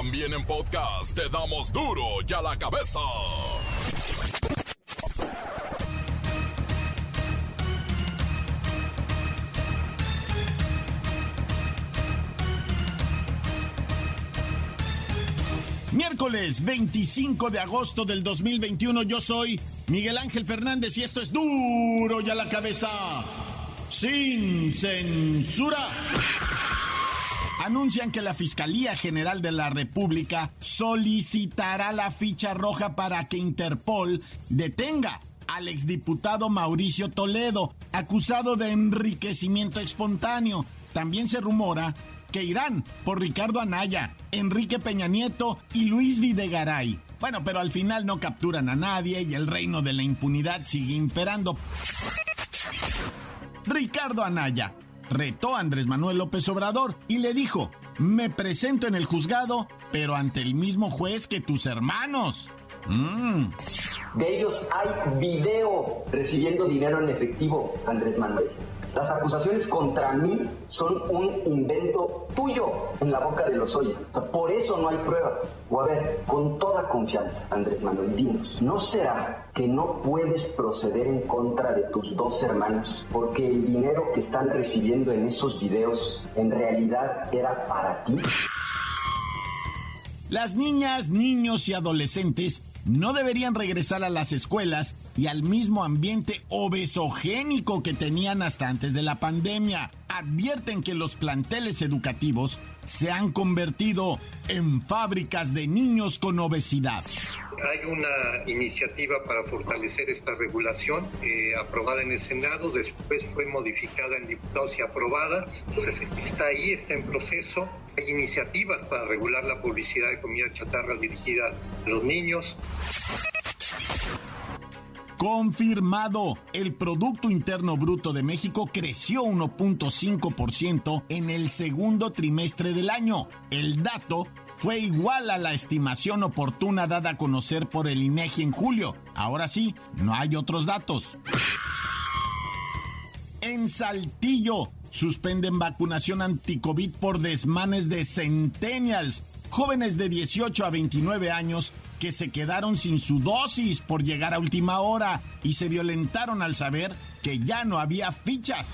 También en podcast te damos duro y a la cabeza. Miércoles 25 de agosto del 2021 yo soy Miguel Ángel Fernández y esto es duro y a la cabeza sin censura. Anuncian que la Fiscalía General de la República solicitará la ficha roja para que Interpol detenga al exdiputado Mauricio Toledo, acusado de enriquecimiento espontáneo. También se rumora que irán por Ricardo Anaya, Enrique Peña Nieto y Luis Videgaray. Bueno, pero al final no capturan a nadie y el reino de la impunidad sigue imperando. Ricardo Anaya retó a Andrés Manuel López Obrador y le dijo, me presento en el juzgado, pero ante el mismo juez que tus hermanos. Mm. De ellos hay video recibiendo dinero en efectivo, Andrés Manuel. Las acusaciones contra mí son un invento tuyo en la boca de los O por eso no hay pruebas. O a ver, con toda confianza, Andrés Manuel, dinos, ¿no será que no puedes proceder en contra de tus dos hermanos porque el dinero que están recibiendo en esos videos en realidad era para ti? Las niñas, niños y adolescentes no deberían regresar a las escuelas y al mismo ambiente obesogénico que tenían hasta antes de la pandemia. Advierten que los planteles educativos se han convertido en fábricas de niños con obesidad. Hay una iniciativa para fortalecer esta regulación eh, aprobada en el Senado, después fue modificada en diputados y aprobada, entonces está ahí, está en proceso. Hay iniciativas para regular la publicidad de comida chatarra dirigida a los niños. Confirmado, el Producto Interno Bruto de México creció 1.5% en el segundo trimestre del año. El dato fue igual a la estimación oportuna dada a conocer por el INEGI en julio. Ahora sí, no hay otros datos. En Saltillo, suspenden vacunación anticovid por desmanes de centennials, jóvenes de 18 a 29 años que se quedaron sin su dosis por llegar a última hora y se violentaron al saber que ya no había fichas.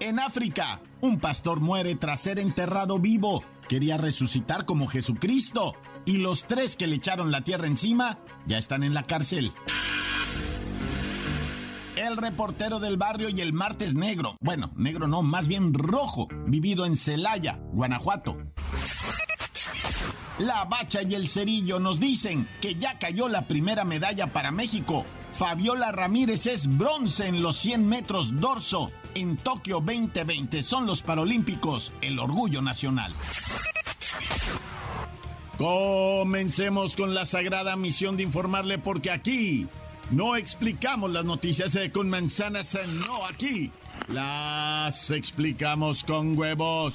En África, un pastor muere tras ser enterrado vivo. Quería resucitar como Jesucristo. Y los tres que le echaron la tierra encima ya están en la cárcel. El reportero del barrio y el martes negro. Bueno, negro no, más bien rojo. Vivido en Celaya, Guanajuato. La Bacha y el Cerillo nos dicen que ya cayó la primera medalla para México. Fabiola Ramírez es bronce en los 100 metros dorso. En Tokio 2020 son los Paralímpicos, el orgullo nacional. Comencemos con la sagrada misión de informarle porque aquí no explicamos las noticias eh, con manzanas, eh, no aquí. Las explicamos con huevos.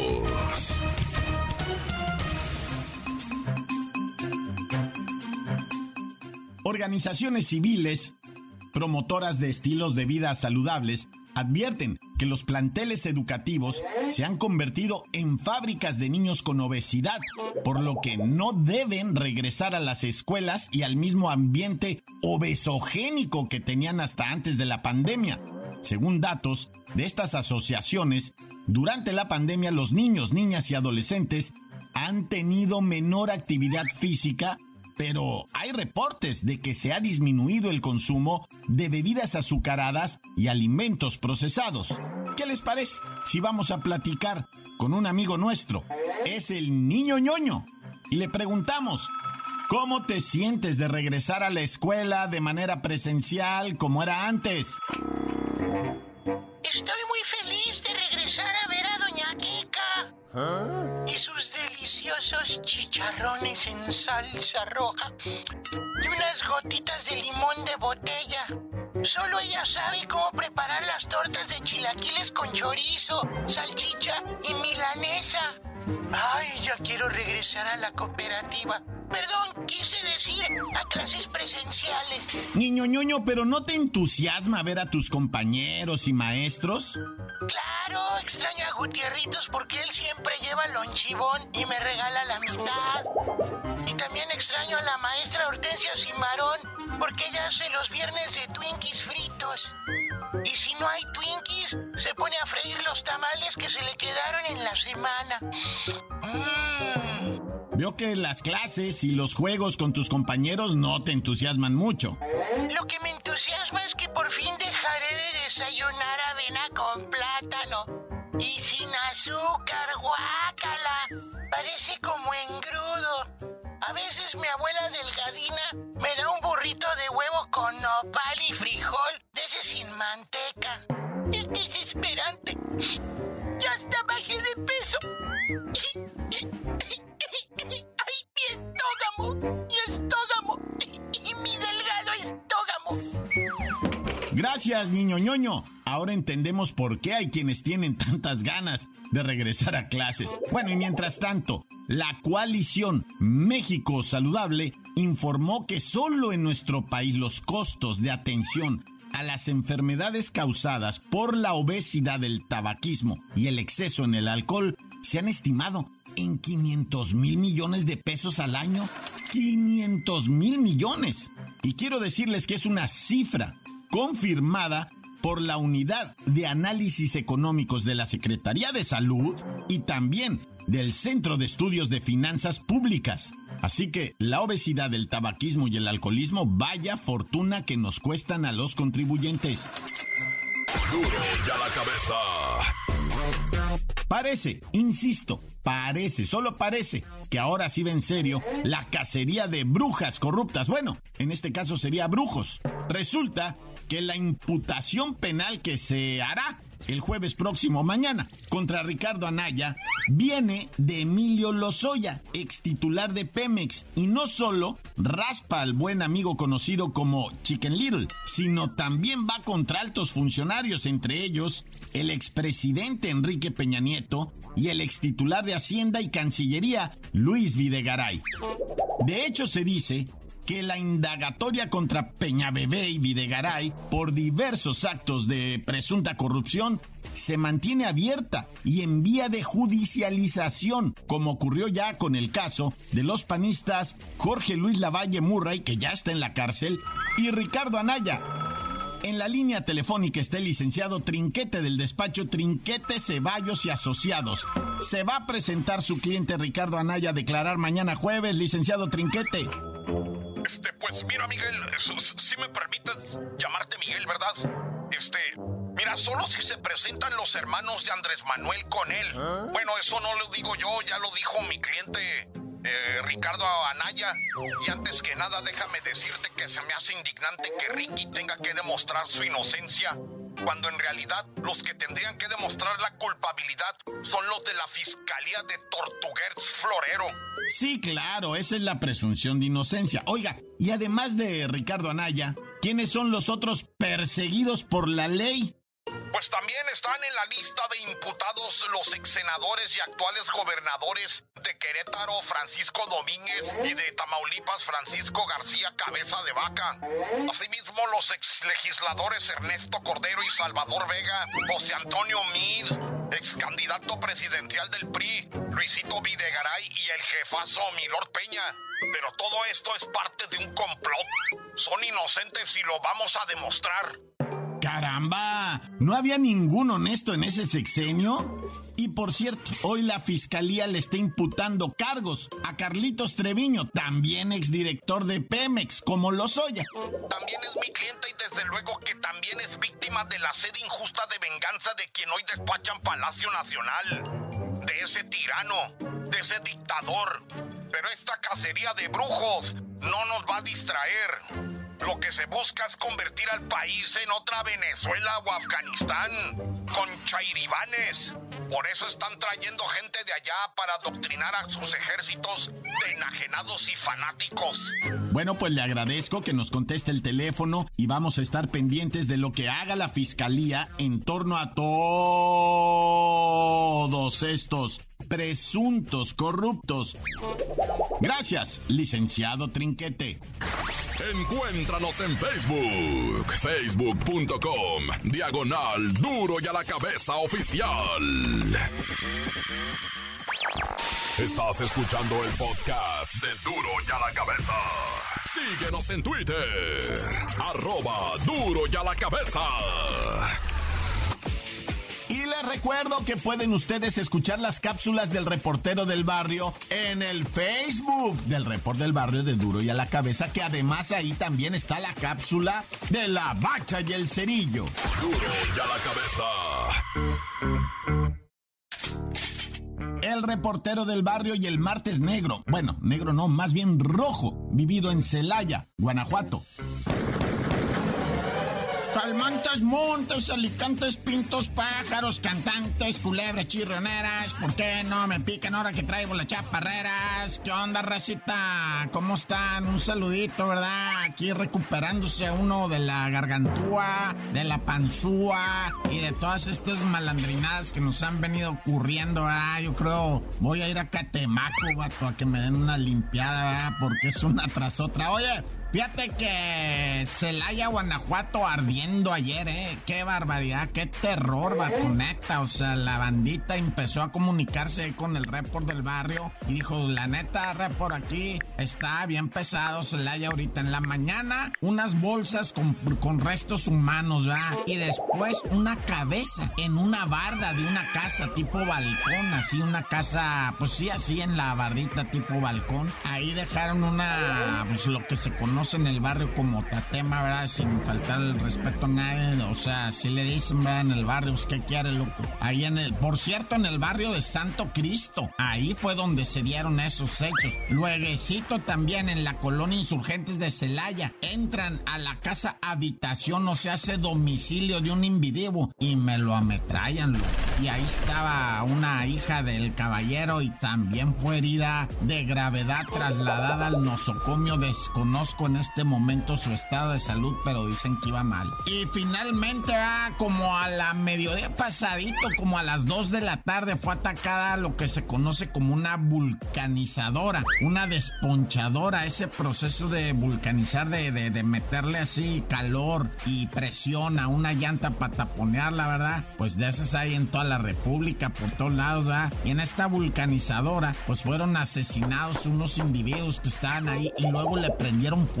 Organizaciones civiles, promotoras de estilos de vida saludables, advierten que los planteles educativos se han convertido en fábricas de niños con obesidad, por lo que no deben regresar a las escuelas y al mismo ambiente obesogénico que tenían hasta antes de la pandemia. Según datos de estas asociaciones, durante la pandemia los niños, niñas y adolescentes han tenido menor actividad física pero hay reportes de que se ha disminuido el consumo de bebidas azucaradas y alimentos procesados. ¿Qué les parece si vamos a platicar con un amigo nuestro? Es el niño ñoño. Y le preguntamos, ¿cómo te sientes de regresar a la escuela de manera presencial como era antes? Estoy muy feliz de regresar a ver a Doña Kika. ¿Ah? Y sus deliciosos chicharrones en salsa roja. y unas gotitas de limón de botella. Solo ella sabe cómo preparar las tortas de chilaquiles con chorizo, salchicha y milanesa. Ay, ya quiero regresar a la cooperativa. Perdón, quise decir a clases presenciales. Niño ñoño, pero ¿no te entusiasma ver a tus compañeros y maestros? Claro, extraño a Gutierritos porque él siempre lleva lonchibón y me regala la mitad. Y también extraño a la maestra Hortensia Cimarón porque ella hace los viernes de Twinkies fritos. Y si no hay Twinkies, se pone a freír los tamales que se le quedaron en la semana. Mm. Veo que las clases y los juegos con tus compañeros no te entusiasman mucho. Lo que me entusiasma es que por fin dejaré de desayunar avena con plátano. Y sin azúcar, guácala. Parece como engrudo. A veces mi abuela delgadina me da un burrito de huevo con nopal y frijol, de ese sin manteca. Es desesperante. Gracias, niño ñoño. Ahora entendemos por qué hay quienes tienen tantas ganas de regresar a clases. Bueno, y mientras tanto, la coalición México Saludable informó que solo en nuestro país los costos de atención a las enfermedades causadas por la obesidad, el tabaquismo y el exceso en el alcohol se han estimado en 500 mil millones de pesos al año. 500 mil millones. Y quiero decirles que es una cifra confirmada por la Unidad de Análisis Económicos de la Secretaría de Salud y también del Centro de Estudios de Finanzas Públicas. Así que la obesidad, el tabaquismo y el alcoholismo, vaya fortuna que nos cuestan a los contribuyentes. Duro la cabeza. Parece, insisto, parece, solo parece que ahora sí va en serio la cacería de brujas corruptas. Bueno, en este caso sería brujos. Resulta que la imputación penal que se hará el jueves próximo mañana contra Ricardo Anaya viene de Emilio Lozoya, ex titular de Pemex, y no solo raspa al buen amigo conocido como Chicken Little, sino también va contra altos funcionarios, entre ellos el expresidente Enrique Peña Nieto y el ex titular de Hacienda y Cancillería Luis Videgaray. De hecho, se dice que la indagatoria contra Peñabebé y Videgaray por diversos actos de presunta corrupción se mantiene abierta y en vía de judicialización, como ocurrió ya con el caso de los panistas Jorge Luis Lavalle Murray, que ya está en la cárcel, y Ricardo Anaya. En la línea telefónica está el licenciado Trinquete del despacho Trinquete Ceballos y Asociados. Se va a presentar su cliente Ricardo Anaya a declarar mañana jueves, licenciado Trinquete. Este, pues mira, Miguel, si me permites llamarte Miguel, ¿verdad? Este, mira, solo si se presentan los hermanos de Andrés Manuel con él. Bueno, eso no lo digo yo, ya lo dijo mi cliente eh, Ricardo Anaya. Y antes que nada, déjame decirte que se me hace indignante que Ricky tenga que demostrar su inocencia cuando en realidad los que tendrían que demostrar la culpabilidad son los de la Fiscalía de Tortuguers Florero. Sí, claro, esa es la presunción de inocencia. Oiga, y además de Ricardo Anaya, ¿quiénes son los otros perseguidos por la ley? Pues también están en la lista de imputados los ex senadores y actuales gobernadores de Querétaro, Francisco Domínguez, y de Tamaulipas, Francisco García Cabeza de Vaca. Asimismo, los ex legisladores Ernesto Cordero y Salvador Vega, José Antonio Mid, ex candidato presidencial del PRI, Luisito Videgaray y el jefazo Milord Peña. Pero todo esto es parte de un complot. Son inocentes y lo vamos a demostrar. ¡Caramba! ¿No había ningún honesto en ese sexenio? Y por cierto, hoy la fiscalía le está imputando cargos a Carlitos Treviño, también exdirector de Pemex, como Lozoya. También es mi cliente y desde luego que también es víctima de la sed injusta de venganza de quien hoy despacha en Palacio Nacional. De ese tirano, de ese dictador. Pero esta cacería de brujos no nos va a distraer. Lo que se busca es convertir al país en otra Venezuela o Afganistán, con chairibanes. Por eso están trayendo gente de allá para adoctrinar a sus ejércitos de enajenados y fanáticos. Bueno, pues le agradezco que nos conteste el teléfono y vamos a estar pendientes de lo que haga la fiscalía en torno a todos estos presuntos corruptos. Gracias, licenciado Trinquete. Encuéntranos en Facebook, facebook.com, diagonal duro y a la cabeza oficial. Estás escuchando el podcast de duro y a la cabeza. Síguenos en Twitter, arroba duro y a la cabeza. Les recuerdo que pueden ustedes escuchar las cápsulas del reportero del barrio en el Facebook del report del barrio de Duro y a la cabeza, que además ahí también está la cápsula de la bacha y el cerillo. Duro y a la cabeza. El reportero del barrio y el martes negro. Bueno, negro no, más bien rojo, vivido en Celaya, Guanajuato. Calmantes, montes, alicantes, pintos, pájaros, cantantes, culebras, chirroneras. ¿Por qué no me pican ahora que traigo las chaparreras? ¿Qué onda, racita? ¿Cómo están? Un saludito, ¿verdad? Aquí recuperándose uno de la gargantúa, de la panzúa y de todas estas malandrinadas que nos han venido ocurriendo, ¿verdad? Yo creo voy a ir a Catemaco, vato, a que me den una limpiada, ¿verdad? Porque es una tras otra. Oye, Fíjate que Celaya, Guanajuato ardiendo ayer, ¿eh? Qué barbaridad, qué terror, neta. O sea, la bandita empezó a comunicarse con el report del barrio y dijo, la neta, report aquí está bien pesado Celaya ahorita en la mañana. Unas bolsas con, con restos humanos, ¿ya? Y después una cabeza en una barda de una casa tipo balcón, así una casa, pues sí, así en la bardita tipo balcón. Ahí dejaron una, pues lo que se conoce en el barrio como Tatema, ¿verdad? Sin faltar el respeto a nadie. O sea, si le dicen, ¿verdad? En el barrio, pues, ¿qué quiere, loco? Ahí en el, por cierto, en el barrio de Santo Cristo. Ahí fue donde se dieron esos hechos. Lueguecito también en la colonia Insurgentes de Celaya. Entran a la casa habitación, o se hace domicilio de un individuo y me lo ametrallan, loco. Y ahí estaba una hija del caballero y también fue herida de gravedad trasladada al nosocomio. Desconozco en este momento su estado de salud, pero dicen que iba mal. Y finalmente, ah, como a la mediodía pasadito, como a las 2 de la tarde, fue atacada lo que se conoce como una vulcanizadora, una desponchadora, ese proceso de vulcanizar, de, de, meterle así calor y presión a una llanta para taponearla, ¿verdad? Pues de esas hay en toda la República, por todos lados, ¿verdad? Y en esta vulcanizadora, pues fueron asesinados unos individuos que estaban ahí y luego le prendieron fuego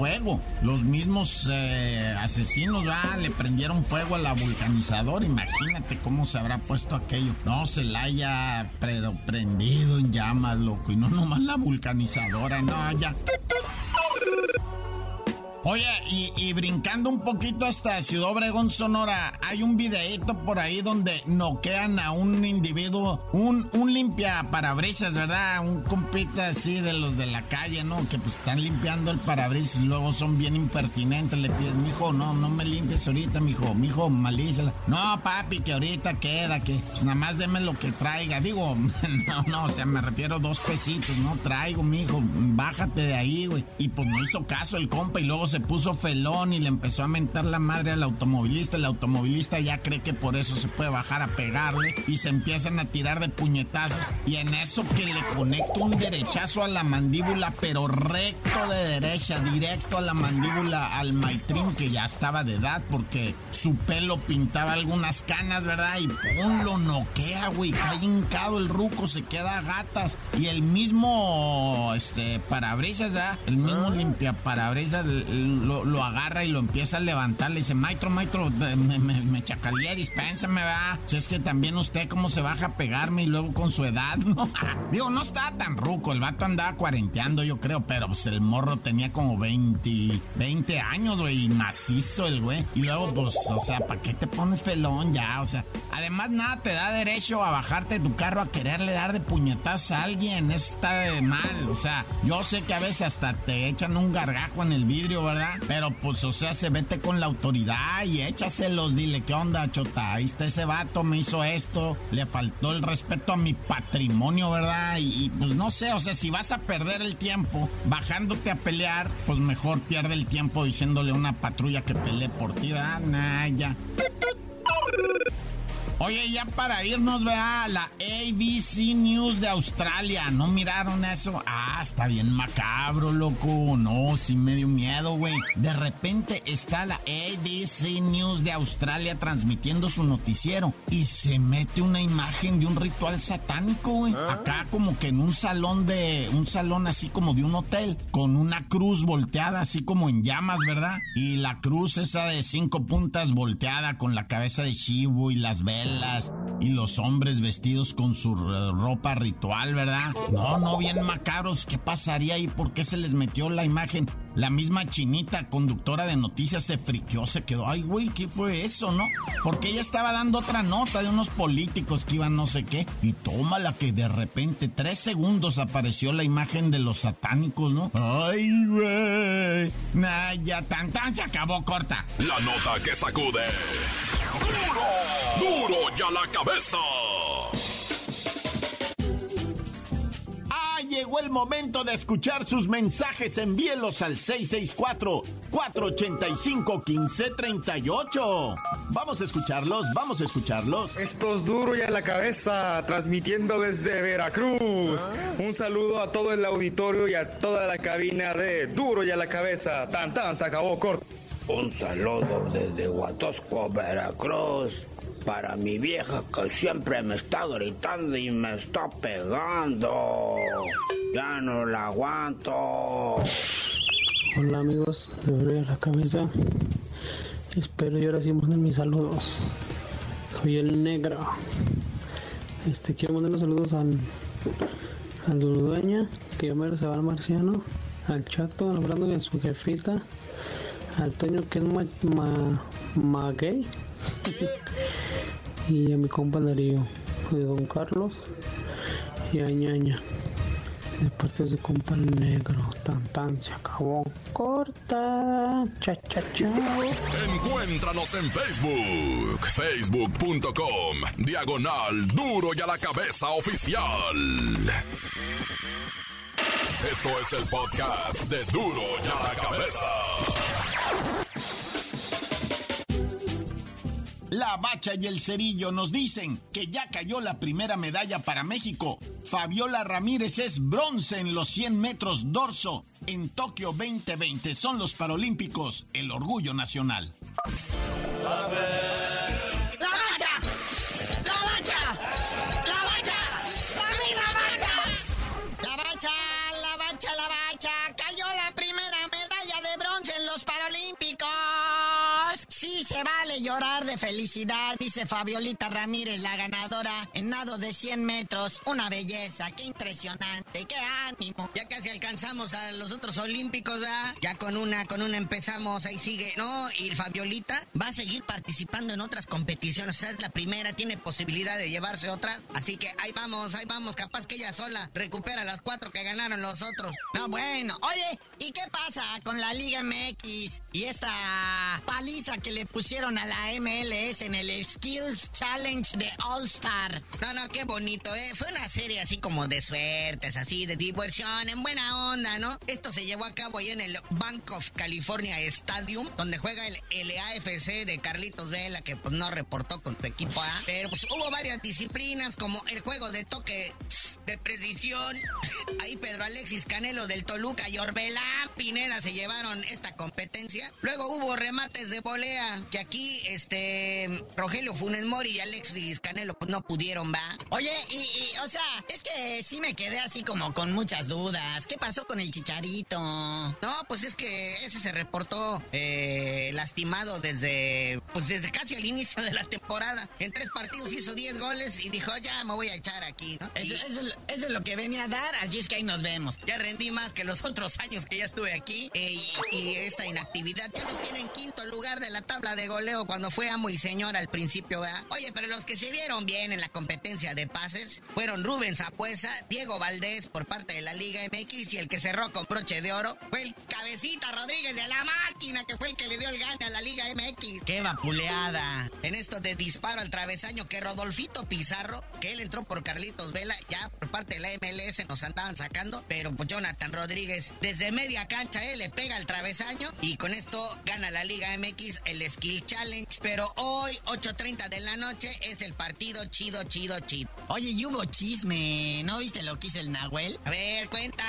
los mismos eh, asesinos ah, le prendieron fuego a la vulcanizadora. Imagínate cómo se habrá puesto aquello. No, se la haya prendido en llamas, loco. Y no nomás la vulcanizadora, no, ya. Oye, y, brincando un poquito hasta Ciudad Obregón, Sonora, hay un videito por ahí donde noquean a un individuo, un, un limpia parabrisas, ¿verdad? Un compita así de los de la calle, ¿no? Que pues están limpiando el parabrisas y luego son bien impertinentes. Le pides, mijo, no, no me limpies ahorita, mijo, mijo, malízala. No, papi, que ahorita queda, que pues nada más deme lo que traiga. Digo, no, no, o sea, me refiero a dos pesitos, no traigo, mijo, bájate de ahí, güey. Y pues no hizo caso el compa y luego se puso felón y le empezó a mentar la madre al automovilista. El automovilista ya cree que por eso se puede bajar a pegarle y se empiezan a tirar de puñetazos. Y en eso que le conecta un derechazo a la mandíbula, pero recto de derecha, directo a la mandíbula al maitrín que ya estaba de edad porque su pelo pintaba algunas canas, ¿verdad? Y pum, lo noquea, güey. Cae hincado el ruco, se queda a gatas. Y el mismo, este, parabrisas, ¿ya? El mismo limpia parabrisas lo, agarra y lo empieza a levantar. Le dice, maestro, maestro, me, me, me chacalía, dispénsame, va. Si es que también usted cómo se baja a pegarme y luego con su edad, ¿no? Digo, no estaba tan ruco, el vato andaba cuarenteando, yo creo, pero pues el morro tenía como 20, 20 años, güey, macizo el güey. Y luego, pues, o sea, ¿para qué te pones felón ya? O sea, además nada te da derecho a bajarte de tu carro a quererle dar de puñetazos a alguien. Eso está de mal. O sea, yo sé que a veces hasta te echan un gargajo en el vidrio, ¿verdad? Pero pues, o sea, se vete con la autoridad y échaselos, dile, ¿qué onda, chota? Ahí está ese vato, me hizo esto, le faltó el respeto a mi patrimonio, ¿verdad? Y, pues no sé, o sea, si vas a perder el tiempo bajándote a pelear, pues mejor pierde el tiempo diciéndole a una patrulla que pelee por ti, ¿verdad? Nah, ya. Oye, ya para irnos, vea, la ABC News de Australia. ¿No miraron eso? Ah, está bien macabro, loco. No, sí me dio miedo, güey. De repente está la ABC News de Australia transmitiendo su noticiero y se mete una imagen de un ritual satánico, güey. ¿Ah? Acá como que en un salón de, un salón así como de un hotel, con una cruz volteada, así como en llamas, ¿verdad? Y la cruz esa de cinco puntas volteada con la cabeza de Shibu y las velas y los hombres vestidos con su ropa ritual, ¿verdad? No, no, bien macabros. ¿Qué pasaría ahí? ¿Por qué se les metió la imagen? La misma chinita conductora de noticias se friqueó, se quedó, ay güey, ¿qué fue eso, no? Porque ella estaba dando otra nota de unos políticos que iban no sé qué, y toma la que de repente, tres segundos apareció la imagen de los satánicos, ¿no? Ay güey, nah, ya tan tan se acabó corta. La nota que sacude. ¡Duro! ¡Duro ya la cabeza! llegó el momento de escuchar sus mensajes. Envíelos al 664-485-1538. Vamos a escucharlos, vamos a escucharlos. Esto es duro y a la cabeza, transmitiendo desde Veracruz. Ah. Un saludo a todo el auditorio y a toda la cabina de Duro y a la cabeza. Tan tan, se acabó corto. Un saludo desde Huatosco, Veracruz para mi vieja que siempre me está gritando y me está pegando. Ya no la aguanto. Hola amigos, de la cabeza. Espero y ahora sí manden mis saludos. Soy el negro. Este quiero mandar los saludos al al dueña, que yo me se va al marciano, al chato, hablando de su jefita, al Toño que es ma, ma, gay y a mi compa Darío, de Don Carlos y a Ñaña. De parte de compa negro, tan tan se acabó. Corta, cha cha cha. Encuéntranos en Facebook, facebook.com, diagonal duro y a la cabeza oficial. Esto es el podcast de duro y a la cabeza. La Bacha y el Cerillo nos dicen que ya cayó la primera medalla para México. Fabiola Ramírez es bronce en los 100 metros dorso. En Tokio 2020 son los Paralímpicos, el orgullo nacional. Felicidad, dice Fabiolita Ramírez, la ganadora en nado de 100 metros. Una belleza, qué impresionante, qué ánimo. Ya casi alcanzamos a los otros olímpicos, ¿verdad? Ya con una, con una empezamos, ahí sigue, ¿no? Y Fabiolita va a seguir participando en otras competiciones. O sea, es la primera, tiene posibilidad de llevarse otras. Así que ahí vamos, ahí vamos. Capaz que ella sola recupera las cuatro que ganaron los otros. No, bueno. Oye, ¿y qué pasa con la Liga MX y esta paliza que le pusieron? a la MLS en el Skills Challenge de All Star. No, no, qué bonito, ¿eh? Fue una serie así como de suertes, así de diversión, en buena onda, ¿no? Esto se llevó a cabo ahí en el Bank of California Stadium, donde juega el LAFC de Carlitos Vela, que pues no reportó con su equipo A. Pero pues hubo varias disciplinas, como el juego de toque de precisión. Ahí Pedro Alexis Canelo del Toluca y Orbelán Pineda se llevaron esta competencia. Luego hubo remates de volea, que aquí, este, Rogelio Funes Mori y Alexis Canelo pues no pudieron, ¿va? Oye, y, o sea, es que sí me quedé así como con muchas dudas. ¿Qué pasó con el Chicharito? No, pues es que ese se reportó eh, lastimado desde, pues desde casi el inicio de la temporada. En tres partidos hizo 10 goles y dijo, ya me voy a echar aquí, ¿no? Eso, es lo que venía a dar, así es que ahí nos vemos. Ya rendí más que los otros años que ya estuve aquí. Eh, y, esta inactividad ya no tienen quinto lugar de la tabla de goleo cuando fue amo y señor al principio, ¿verdad? Oye, pero los que se vieron bien en la competencia de pases fueron Rubén Zapuesa, Diego Valdés por parte de la Liga MX y el que cerró con broche de oro fue el Cabecita Rodríguez de la máquina, que fue el que le dio el gane a la Liga MX. ¡Qué vapuleada! En esto de disparo al travesaño que Rodolfito Pizarro, que él entró por Carlitos Vela, ya por parte de la MLS nos andaban sacando, pero pues Jonathan Rodríguez desde media cancha él le pega al travesaño y con esto gana la Liga MX el Skill Challenge. Pero hoy, 8.30 de la noche, es el partido chido, chido, chido. Oye, y hubo chisme, ¿no viste lo que hizo el Nahuel? A ver, cuenta.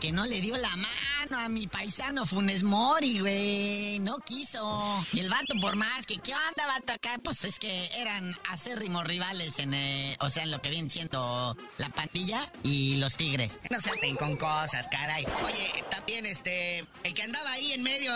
Que no le dio la mano a mi paisano Funes Mori, güey. No quiso. Y el vato, por más que, ¿qué onda, vato acá? Pues es que eran acérrimos rivales en, eh, o sea, en lo que viene siendo la pandilla y los tigres. No se aten con cosas, caray. Oye, también este, el que andaba ahí en medio,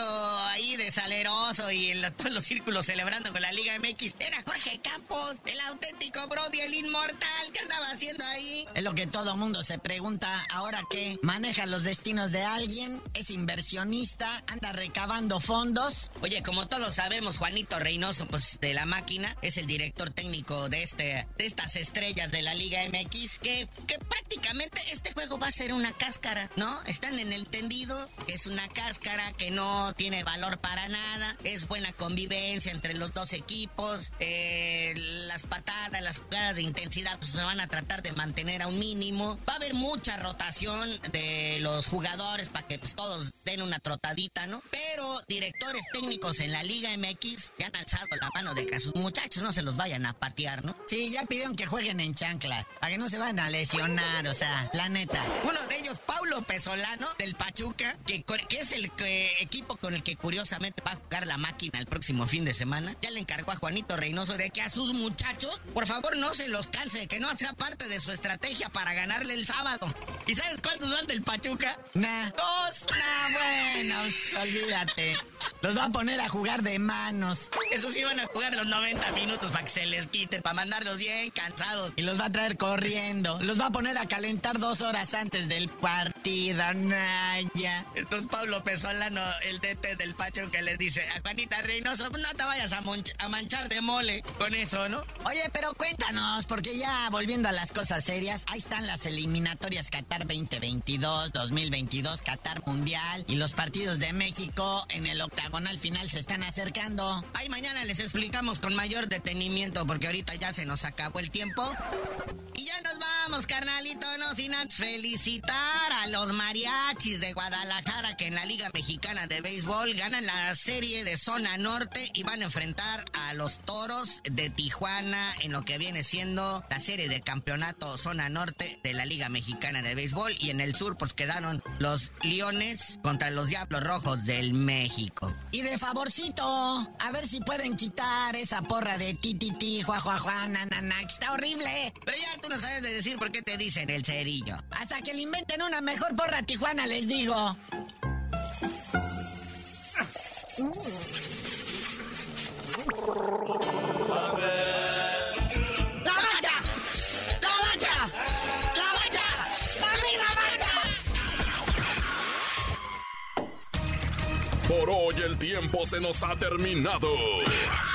ahí de saleroso y en todos los círculos celebrando con la Liga MX, era Jorge Campos, el auténtico Brody, el inmortal, que andaba haciendo ahí? Es lo que todo mundo se pregunta, ahora que maneja los destinos de alguien, es inversionista, anda recabando fondos. Oye, como todos sabemos, Juanito Reynoso, pues de la máquina, es el director técnico de este, de estas estrellas de la Liga MX, que, que prácticamente este juego va a ser una cáscara, ¿no? Están en el tendido, es una cáscara que no tiene valor para nada, es buena convivencia entre los dos equipos, eh, las patadas, las jugadas de intensidad pues, se van a tratar de mantener a un mínimo, va a haber mucha rotación de los jugadores para que pues, todos den una trotadita, ¿no? Pero directores técnicos en la Liga MX ya han alzado la mano de que a sus muchachos no se los vayan a patear, ¿no? Sí, ya pidieron que jueguen en chancla, para que no se van a lesionar, o sea, la neta. Uno de ellos, Paulo Pesolano, del Pachuca, que, que es el equipo con el que curiosamente va a jugar la máquina el próximo fin de semana, ya le encargó a Juanito Reynoso de que a sus muchachos, por favor, no se los canse, que no sea parte de su estrategia para ganarle el sábado. ¿Y sabes cuántos van del Pachuca? Nah. Dos. Nah, bueno, olvídate. Los va a poner a jugar de manos. Esos sí van a jugar los 90 minutos para que se les quite, para mandarlos bien cansados. Y los va a traer corriendo. Los va a poner a calentar dos horas antes del partido. Naya. Entonces Pablo Pesolano, el DT del Pacho, que les dice a Juanita Reynoso, no te vayas a, a manchar de mole con eso, ¿no? Oye, pero cuéntanos, porque ya volviendo a las cosas serias, ahí están las eliminatorias Qatar 2022, 2022, Qatar Mundial y los partidos de México en el octagonal final se están acercando. Ahí mañana les explicamos con mayor detenimiento porque ahorita ya se nos acabó el tiempo. Vamos, carnalito, no sin antes felicitar a los mariachis de Guadalajara que en la Liga Mexicana de Béisbol ganan la serie de zona norte y van a enfrentar a los toros de Tijuana en lo que viene siendo la serie de campeonato zona norte de la Liga Mexicana de Béisbol y en el sur pues quedaron los Leones contra los Diablos Rojos del México. Y de favorcito, a ver si pueden quitar esa porra de ti ti ti, jua jua jua, na na na, está horrible. Pero ya tú no sabes de decir por qué te dicen el cerillo. Hasta que le inventen una mejor porra Tijuana, les digo. ¡La mancha! ¡La mancha! ¡La mancha! ¡La mancha! Por hoy el tiempo se nos ha terminado.